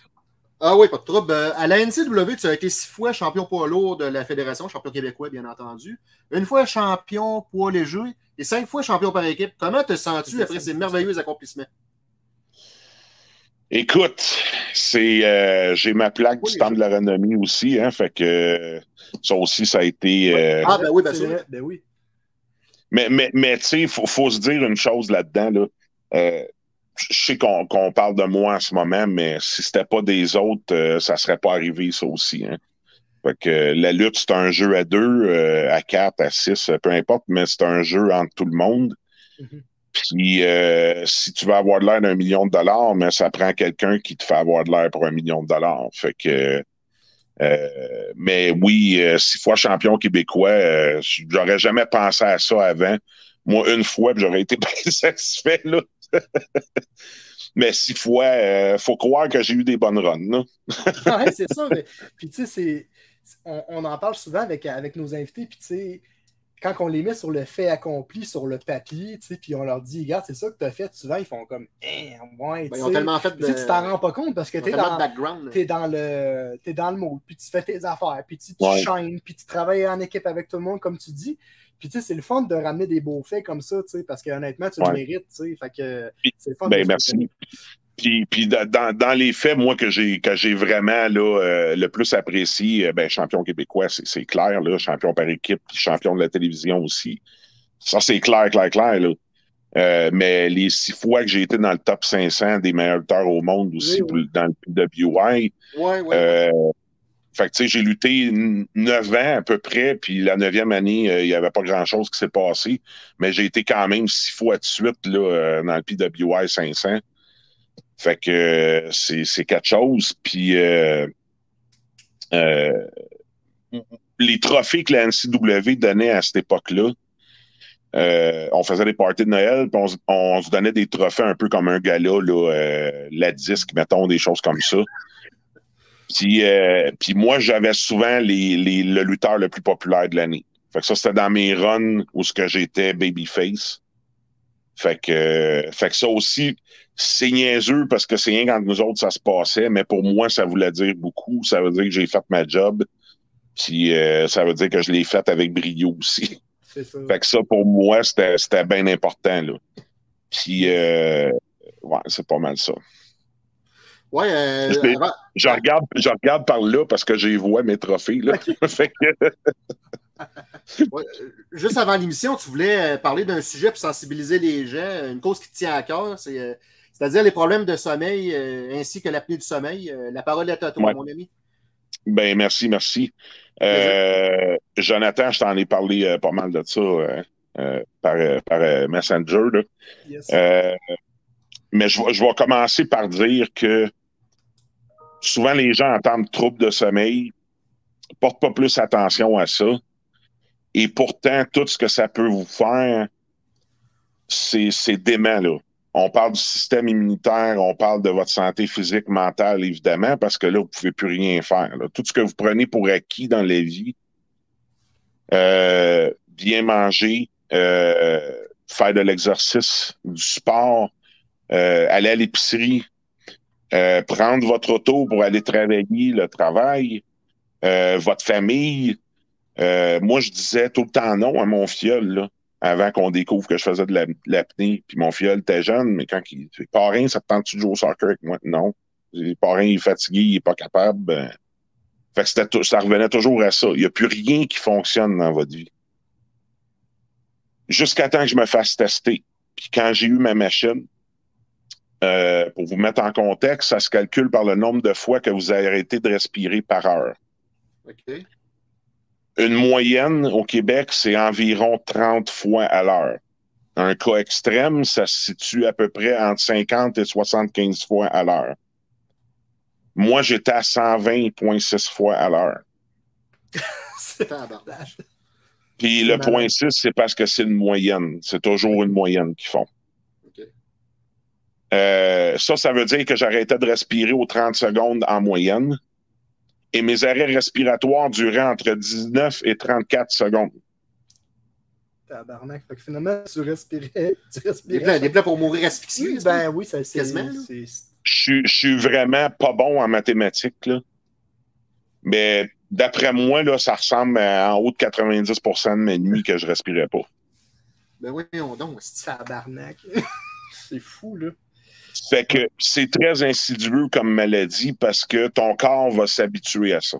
Ah oui, pas de trouble. Euh, À la NCW, tu as été six fois champion poids lourd de la Fédération, champion québécois, bien entendu. Une fois champion poids léger et cinq fois champion par équipe. Comment te sens-tu après ces merveilleux accomplissements? Écoute, c'est euh, j'ai ma plaque Oui, du temps de la renommée aussi, hein, fait que ça aussi, ça a été. euh, Ah, ben oui, sûr. vrai, Ben oui. Mais, mais, mais tu sais, il faut, faut se dire une chose là-dedans. Là. Euh, je sais qu'on qu'on parle de moi en ce moment, mais si c'était pas des autres, euh, ça serait pas arrivé, ça aussi. Hein. Fait que la lutte, c'est un jeu à deux, euh, à quatre, à six, peu importe, mais c'est un jeu entre tout le monde. Mhm. Puis euh, si tu veux avoir de l'air d'un million de dollars, mais ça prend quelqu'un qui te fait avoir de l'air pour un million de dollars. Fait que euh, mais oui, euh, six fois champion québécois, j'aurais jamais pensé à ça avant. Moi, une fois, j'aurais été satisfait, là. mais six fois, euh, faut croire que j'ai eu des bonnes runs, ouais, c'est ça. Puis tu sais, on, on en parle souvent avec, avec nos invités, puis tu sais, quand on les met sur le fait accompli, sur le papier, tu sais, puis on leur dit, regarde, c'est ça que tu as fait, souvent, ils font comme, eh, ouais, Ben, tu ils ont tellement fait Puis tu t'en rends pas compte parce que tu es dans, de le t'es dans le mode, puis tu fais tes affaires, puis tu, Ouais. shines, puis tu travailles en équipe avec tout le monde, comme tu dis. Puis tu sais, c'est le fun de ramener des beaux faits comme ça, tu sais, parce que honnêtement, tu le mérites, tu sais. Fait que c'est le fun. Ben, de- merci. Puis, puis da- dans, dans les faits, moi, que j'ai que j'ai vraiment là, euh, le plus apprécié, euh, ben, champion québécois, c'est c'est clair, là, champion par équipe, puis champion de la télévision aussi. Ça, c'est clair, clair, clair. Là. Euh, mais les six fois que j'ai été dans le top 500 des meilleurs lutteurs au monde aussi, Oui, oui. pour- dans le PWI, Ouais, ouais. euh, fait que, tu sais, j'ai lutté neuf ans à peu près, puis la neuvième année, euh, il n'y avait pas grand-chose qui s'est passé, mais j'ai été quand même six fois de suite là, euh, dans le PWI 500. Fait que euh, c'est quelque chose. Puis euh, euh, les trophées que la NCW donnait à cette époque-là, on faisait des parties de Noël, puis on, se- on se donnait des trophées un peu comme un gala, la disque, mettons, des choses comme ça. Puis, moi, j'avais souvent les, le lutteur le plus populaire de l'année. Fait que ça, c'était dans mes runs où ce que j'étais babyface. Fait que ça aussi, c'est niaiseux parce que c'est rien quand nous autres, ça se passait, mais pour moi, ça voulait dire beaucoup. Ça veut dire que j'ai fait ma job. Puis euh, ça veut dire que je l'ai fait avec brio aussi. C'est ça. Fait que ça, pour moi, c'était c'était bien important. Là. Puis, euh, ouais, c'est pas mal ça. Ouais, euh, Je l'ai- avant- Je regarde, je regarde par là parce que j'ai vois mes trophées. Là. fait que, ouais, euh, juste avant l'émission, tu voulais parler d'un sujet pour sensibiliser les gens, une cause qui te tient à cœur, c'est, c'est-à-dire les problèmes de sommeil euh, ainsi que l'apnée du sommeil. Euh, la parole est à toi, Ouais. mon ami. ben, merci, merci. Euh, Jonathan, je t'en ai parlé euh, pas mal de ça euh, euh, par, euh, par euh, Messenger. Là. Yes. Euh, mais je vais, je vais commencer par dire que souvent les gens entendent troubles de sommeil, portent pas plus attention à ça. Et pourtant, tout ce que ça peut vous faire, c'est c'est dément, là. On parle du système immunitaire, on parle de votre santé physique, mentale, évidemment, parce que là, vous pouvez plus rien faire. Tout ce que vous prenez pour acquis dans la vie, euh, bien manger, euh, faire de l'exercice, du sport, euh, aller à l'épicerie, euh, prendre votre auto pour aller travailler, le travail, euh, votre famille. Moi, je disais tout le temps non à mon fiole, là, avant qu'on découvre que je faisais de la- de l'apnée. Puis mon fiole était jeune, mais quand il parrain, ça te tente-tu de jouer au soccer avec moi? Non. Parrain, il est fatigué, il est pas capable. ben. Fait que ça revenait toujours à ça. Il n'y a plus rien qui fonctionne dans votre vie. Jusqu'à temps que je me fasse tester. Puis quand j'ai eu ma machine, euh, pour vous mettre en contexte, ça se calcule par le nombre de fois que vous arrêté de respirer par heure. Une moyenne au Québec, c'est environ 30 fois à l'heure. Un cas extrême, ça se situe à peu près entre 50 et 75 fois à l'heure. Moi, j'étais à 120,6 fois à l'heure. C'est Tabarnak. Puis C'est le point 6, c'est parce que c'est une moyenne. C'est toujours une moyenne qu'ils font. Euh, ça, ça veut dire que j'arrêtais de respirer aux 30 secondes en moyenne. Et mes arrêts respiratoires duraient entre 19 et 34 secondes. tabarnak. Fait que finalement, tu respirais. Tu Des respirais. plans, des plans pour mourir asphyxié. Ben oui, ça c'est. Je suis- je suis vraiment pas bon en mathématiques, là. Mais d'après moi, là, ça ressemble à en haut de 90% de mes nuits que je respirais pas. Ben oui, on donc. c'est- Tabarnak. c'est fou, là. Fait que c'est très insidieux comme maladie parce que ton corps va s'habituer à ça.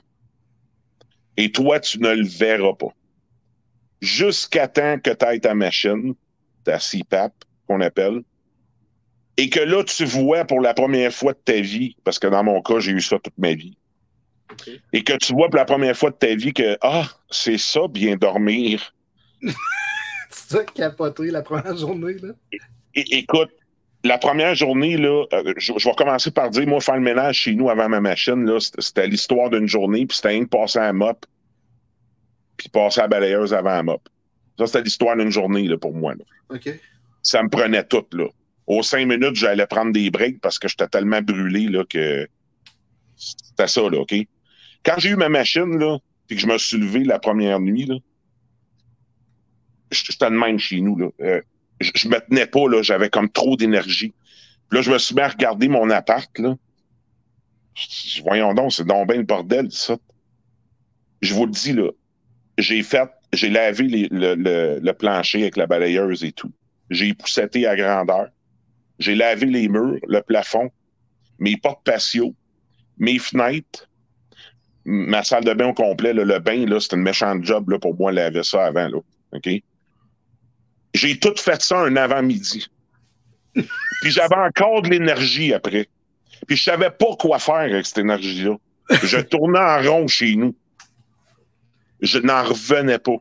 Et toi, tu ne le verras pas. Jusqu'à temps que tu ailles ta machine, ta CPAP, qu'on appelle, et que là, tu vois pour la première fois de ta vie, parce que dans mon cas, j'ai eu ça toute ma vie, et que tu vois pour la première fois de ta vie que, ah, c'est ça, bien dormir. Tu as capoté la première journée, là. É- écoute, la première journée, là, euh, je, je vais commencer par dire, moi, faire le ménage chez nous avant ma machine, là, c'était- l'histoire d'une journée, puis c'était de passer à la mop, puis passer à la balayeuse avant la mop. Ça, c'était l'histoire d'une journée, là, pour moi. là. OK. Ça me prenait tout, là. Aux cinq minutes, j'allais prendre des breaks parce que j'étais tellement brûlé, là, que c'était ça, là, OK? Quand j'ai eu ma machine, là, puis que je me suis levé la première nuit, là, j'étais de même chez nous. Là. Euh, je, je me tenais pas, là, j'avais comme trop d'énergie. Là, je me suis mis à regarder mon appart. Là. Voyons donc, c'est donc bien le bordel, ça. Je vous le dis, là, j'ai fait, j'ai lavé le, le- le plancher avec la balayeuse et tout. J'ai épousseté à grandeur. J'ai lavé les murs, le plafond, mes portes patio, mes fenêtres, ma salle de bain au complet. là, le bain, là, c'était une méchante job là, pour moi laver ça avant. Là, OK? J'ai tout fait ça un avant-midi. Puis j'avais encore de l'énergie après. Puis je savais pas quoi faire avec cette énergie-là. Je tournais en rond chez nous. Je n'en revenais pas.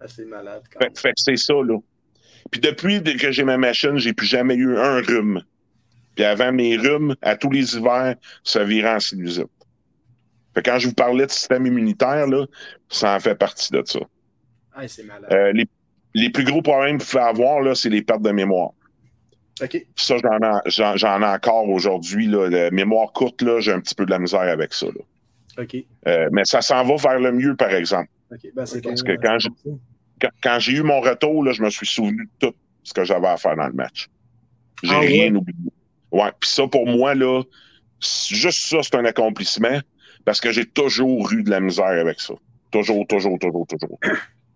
Ah, c'est malade quand Fait, fait que c'est ça, là. Puis depuis que j'ai ma machine, j'ai plus jamais eu un rhume. Puis avant mes rhumes, à tous les hivers, ça virait en sinusite. Fait que quand je vous parlais de système immunitaire, là, ça en fait partie de ça. Ah, c'est malade. Euh, les, les plus gros problèmes vous pouvez avoir, là, c'est les pertes de mémoire. OK. Puis ça, j'en ai, j'en, j'en ai encore aujourd'hui. Là. La mémoire courte, là, j'ai un petit peu de la misère avec ça. là. OK. Euh, mais ça s'en va vers le mieux, par exemple. OK. Ben, c'est Parce bon, que quand Quand, quand j'ai eu mon retour, là, je me suis souvenu de tout ce que j'avais à faire dans le match. J'ai Ah ouais? rien oublié. Ouais, puis ça, pour moi, là, juste ça, c'est un accomplissement parce que j'ai toujours eu de la misère avec ça. Toujours, toujours, toujours, toujours.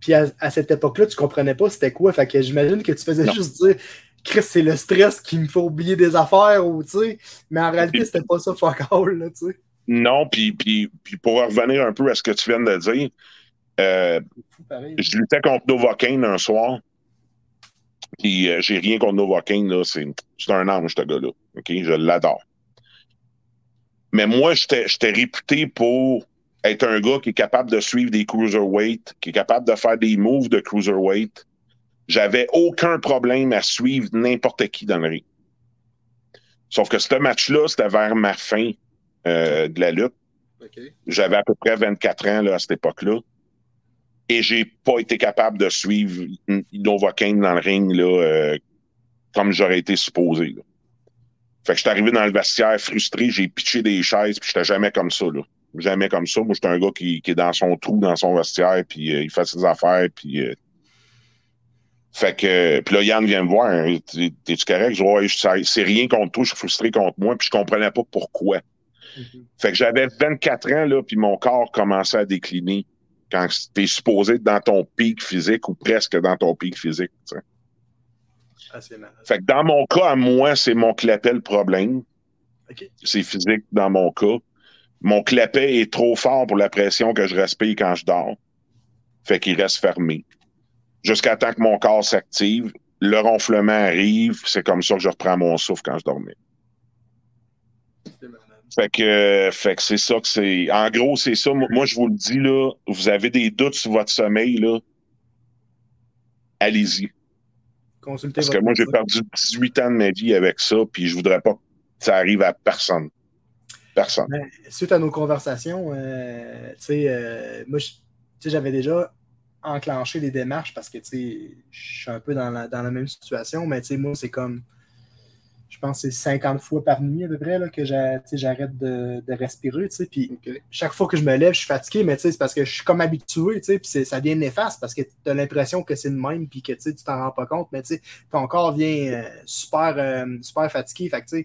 Puis à, à cette époque-là, tu comprenais pas c'était quoi. Fait que j'imagine que tu faisais Non. juste dire Chris, c'est le stress qui me fait oublier des affaires ou tu sais. Mais en réalité, c'était pas ça fuck all, là, tu sais. Non, puis, puis, puis pour revenir un peu à ce que tu viens de dire, euh, je luttais contre Novocaine un soir. Puis euh, j'ai rien contre Novocaine, là. C'est, c'est un ange, ce gars-là. OK? Je l'adore. Mais moi, j'étais réputé pour être un gars qui est capable de suivre des cruiserweight, qui est capable de faire des moves de cruiserweight. J'avais aucun problème à suivre n'importe qui dans le ring. Sauf que ce match-là, c'était vers ma fin euh, de la lutte. J'avais à peu près 24 ans là, à cette époque-là. Et j'ai pas été capable de suivre Novocaine dans le ring là, euh, comme j'aurais été supposé. Là. Fait que j'étais arrivé dans le vestiaire frustré, j'ai pitché des chaises, puis j'étais jamais comme ça. Là. Jamais comme ça. Moi, j'étais un gars qui, qui est dans son trou, dans son vestiaire, puis euh, il fait ses affaires, puis. euh, Fait que. Puis là, Yann vient me voir. hein, T'es- T'es-tu correct? Je dis, ouais, je- c'est rien contre toi, je suis frustré contre moi, puis je comprenais pas pourquoi. Mhm. Fait que j'avais 24 ans, là, puis mon corps commençait à décliner quand t'es supposé être dans ton pic physique ou presque dans ton pic physique. Ah. Fait que dans mon cas, à moi, c'est mon clapet le problème. C'est physique dans mon cas. Mon clapet est trop fort pour la pression que je respire quand je dors. Fait qu'il reste fermé. Jusqu'à temps que mon corps s'active, le ronflement arrive, c'est comme ça que je reprends mon souffle quand je dormais. Fait que, fait que c'est ça que c'est. En gros, c'est ça. Moi, je vous le dis, là, vous avez des doutes sur votre sommeil, là. Allez-y. Consultez Parce que moi, j'ai perdu 18 ans de ma vie avec ça, puis je voudrais pas que ça arrive à personne. Personne. Ben, suite à nos conversations, euh, tu sais, euh, moi, j'avais déjà enclenché les démarches parce que, tu sais, je suis un peu dans la, dans la même situation, mais tu sais, moi, c'est comme, je pense c'est 50 fois par nuit à peu près là, que j'arrête de, de respirer, tu sais, puis chaque fois que je me lève, je suis fatigué, mais tu sais, c'est parce que je suis comme habitué, tu sais, puis ça devient néfaste parce que tu as l'impression que c'est le même, puis que tu t'en rends pas compte, mais tu sais, ton corps vient euh, super, euh, super fatigué, fait que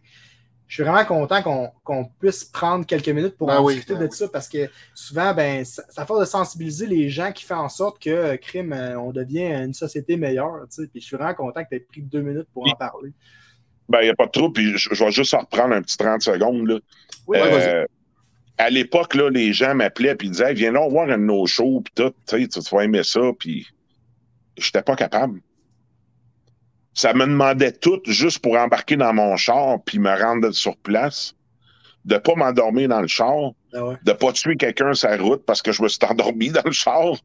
je suis vraiment content qu'on puisse prendre quelques minutes pour Ben en oui, discuter ben de ça parce que souvent, ben, ça, ça fait de sensibiliser les gens qui fait en sorte que euh, crime, euh, on devient une société meilleure. tu sais. Puis je suis vraiment content que tu aies pris deux minutes pour en parler. Ben, il n'y a pas de trouble, puis je, je vais juste en reprendre un petit 30 secondes, là. Oui. Euh, à l'époque, là, les gens m'appelaient puis ils disaient hey, Viens donc voir un de nos shows, puis tout, tu sais, tu tu vas aimer ça, puis j'étais pas capable. Ça me demandait tout juste pour embarquer dans mon char puis me rendre sur place, de pas m'endormir dans le char, Ah ouais, de pas tuer quelqu'un sur la route parce que je me suis endormi dans le char.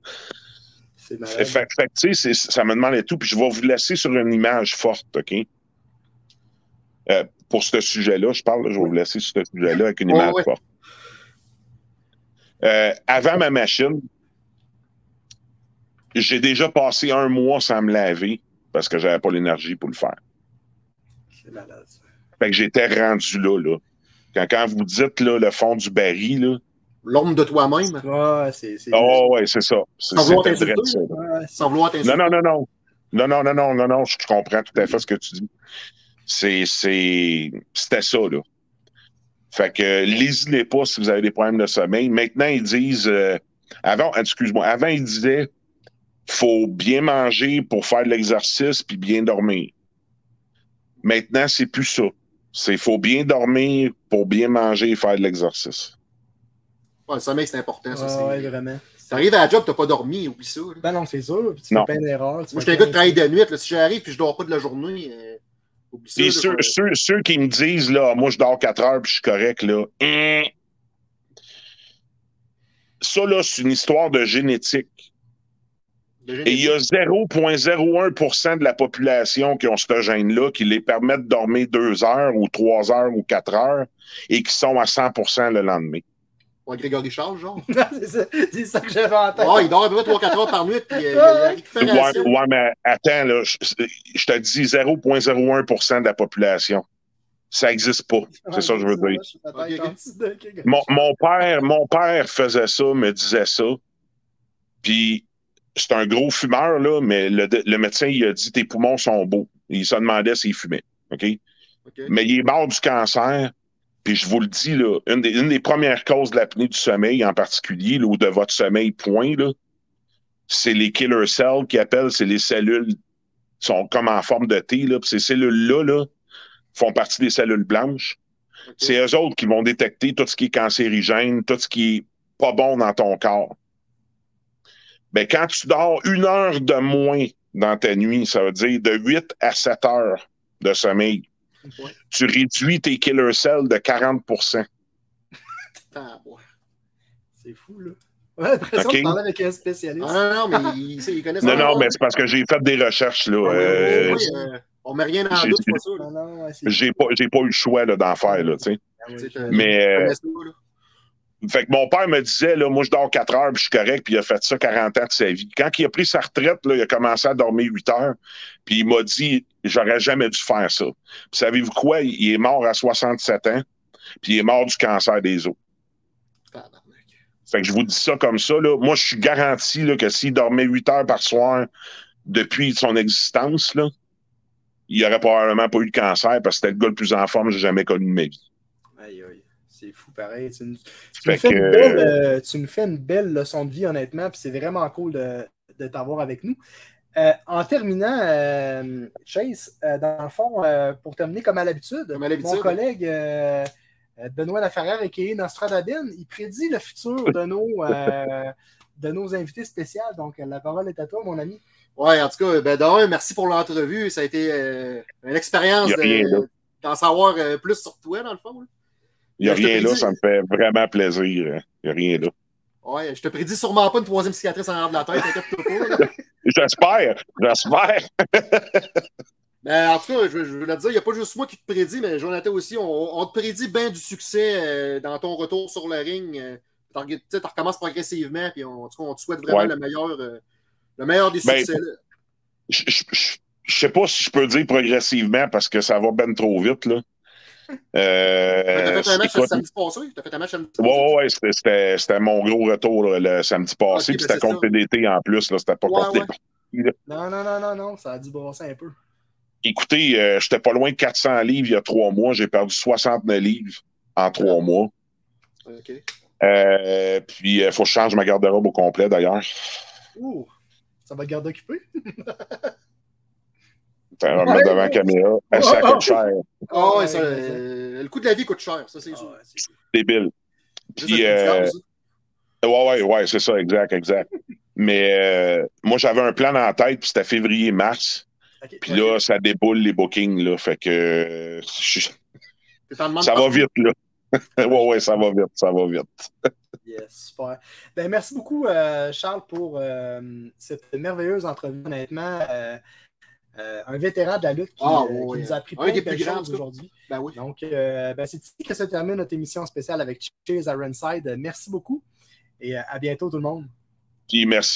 c'est Fait, fait- ça me demandait tout. Puis je vais vous laisser sur une image forte, OK? Euh, pour ce sujet-là, je parle, là, je vais vous laisser sur ce sujet-là avec une image ouais. forte. Euh, avant ma machine, j'ai déjà passé un mois sans me laver parce que j'avais pas l'énergie pour le faire. C'est malade. ça. Fait que j'étais rendu là, là. Quand, quand vous dites là, le fond du baril, là, l'ombre de toi-même, Ouais, c'est. c'est- Oh, ouais, c'est ça. C'est Sans vouloir t'insulter, ça. C'est- sans vouloir t'insulter? Non, non, non, non. Non, non, non, non, non, non, je comprends tout à fait ce que tu dis. C'est, c'est, c'était ça, là. Fait que, lésinez pas si vous avez des problèmes de sommeil. Maintenant, ils disent, euh, avant, excuse-moi, avant, ils disaient, faut bien manger pour faire de l'exercice puis bien dormir. Maintenant, c'est plus ça. C'est, faut bien dormir pour bien manger et faire de l'exercice. Ouais, le sommeil, c'est important. Ça, c'est- ouais, vraiment. T'arrives à la job, t'as pas dormi, oublie ça. là. Ben non, c'est sûr. Puis tu Non. fais plein d'erreurs. tu Moi, j'étais un gars qui travaille de nuit. Là. Si j'arrive et je dors pas de la journée, euh, oublie ça. Et là, ceux, ceux, ceux qui me disent, là, moi, je dors 4 heures puis je suis correct, là. hein. Ça, là, c'est une histoire de génétique. Et il y a 0,01% de la population qui ont ce gène-là qui les permet de dormir 2 heures ou 3 heures ou 4 heures et qui sont à 100% le lendemain. Ouais, Grégory Charles, genre. c'est ça, c'est ça que j'avais en tête. Ouais, il dort à peu près 3-4 heures par nuit. Puis, euh, Ouais, ouais, mais attends, là, je, je te dis 0,01% de la population. Ça n'existe pas. C'est ça que je veux dire. mon père, mon père faisait ça, me disait ça. Puis c'est un gros fumeur, là, mais le, le médecin, il a dit tes poumons sont beaux. Il se demandait s'il fumait. OK? Mais il est mort du cancer. Puis je vous le dis, là, une des, une des premières causes de l'apnée du sommeil, en particulier, là, ou de votre sommeil, point, là, c'est les killer cells qui appellent, c'est les cellules qui sont comme en forme de T. Là, puis ces cellules-là là, font partie des cellules blanches. C'est eux autres qui vont détecter tout ce qui est cancérigène, tout ce qui est pas bon dans ton corps. Ben, quand tu dors une heure de moins dans ta nuit, ça veut dire de 8 à 7 heures de sommeil, Ouais. tu réduis tes killer cells de 40 Ah, ouais. C'est fou, là. Ouais, l'impression Ok. de parler avec un spécialiste. Ah, non, non, mais il, il connaît Non, non, mais c'est parce que j'ai fait des recherches, là. Ah, oui, Euh, oui, euh, on met rien le doute, c'est ouais, c'est J'ai pas, pas eu le choix là, d'en faire, là, tu sais. Mais, euh. Fait que mon père me disait, là, moi, je dors 4 heures, puis je suis correct, puis il a fait ça 40 ans de sa vie. Quand il a pris sa retraite, là, il a commencé à dormir 8 heures, puis il m'a dit, j'aurais jamais dû faire ça. Puis savez-vous quoi? Il est mort à 67 ans, puis il est mort du cancer des os. Fait que je vous dis ça comme ça, là. Moi, je suis garanti, là, que s'il dormait 8 heures par soir depuis son existence, là, il aurait probablement pas eu de cancer parce que c'était le gars le plus en forme que j'ai jamais connu de ma vie. C'est fou, pareil. Tu, nous- tu Fait nous fais que, une belle, euh, tu nous fais une belle leçon de vie, honnêtement, puis c'est vraiment cool de, de t'avoir avec nous. Euh, en terminant, euh, Chase, euh, dans le fond, euh, pour terminer comme à l'habitude, mon collègue Benoît Laferrière et Nostradabine, il prédit le futur de nos, euh, de nos invités spéciaux. Donc, la parole est à toi, mon ami. Ouais, en tout cas, ben, d'un, merci pour l'entrevue. Ça a été euh, une expérience de- d'en savoir euh, plus sur toi, dans le fond. là. Il n'y a te rien là, prédis- ça me fait vraiment plaisir. Il n'y a rien là. Ouais, je te prédis sûrement pas une troisième cicatrice en arrière de la tête, pas. J'espère, j'espère. Ben, en tout cas, je, je veux te dire, il n'y a pas juste moi qui te prédit, mais Jonathan aussi, on, on te prédit bien du succès euh, dans ton retour sur le ring. euh, Tu sais, recommences progressivement, puis on, en tout cas, on te souhaite vraiment Ouais. le, meilleur, euh, le meilleur des Ben, succès. Je je sais pas si je peux dire progressivement parce que ça va ben trop vite. Là. Euh, T'as fait un match écoute, samedi passé? T'as fait un match samedi Ouais, passé? ouais, ouais, c'était- mon gros retour là, le samedi passé. Puis ben, c'était contre. TDT en plus. C'était pas Ouais, contre ouais. les parties, là. Non, non, non, non, non, ça a dû brasser un peu. Écoutez, euh, j'étais pas loin de 400 livres il y a trois mois. J'ai perdu 69 livres en trois mois. Ok. Euh, puis, il faut que je change ma garde-robe au complet, d'ailleurs. Ouh, ça va te garder occupé? Ça va me Ouais, mettre devant la caméra. Ça coûte cher. Ah ouais, ça, euh, le coût de la vie coûte cher, ça c'est Ah, sûr. c'est- Débile. Puis, euh. Ouais, ouais, ouais, c'est ça, exact, exact. Mais euh, moi, j'avais un plan en tête, puis c'était février-mars. Puis là, ça déboule les bookings, là. Fait que je- ça va vite, là. ouais, ouais, ça va vite, ça va vite. Yes, super. Ben, merci beaucoup, euh, Charles, pour euh, cette merveilleuse entrevue. Honnêtement, euh, euh, un vétéran de la lutte qui, Ah, euh, qui nous a appris Un plein de choses aujourd'hui. Ben oui. Donc, euh, ben, c'est ici que se termine notre émission spéciale avec Chase Ironside. Merci beaucoup et à bientôt, tout le monde. Puis merci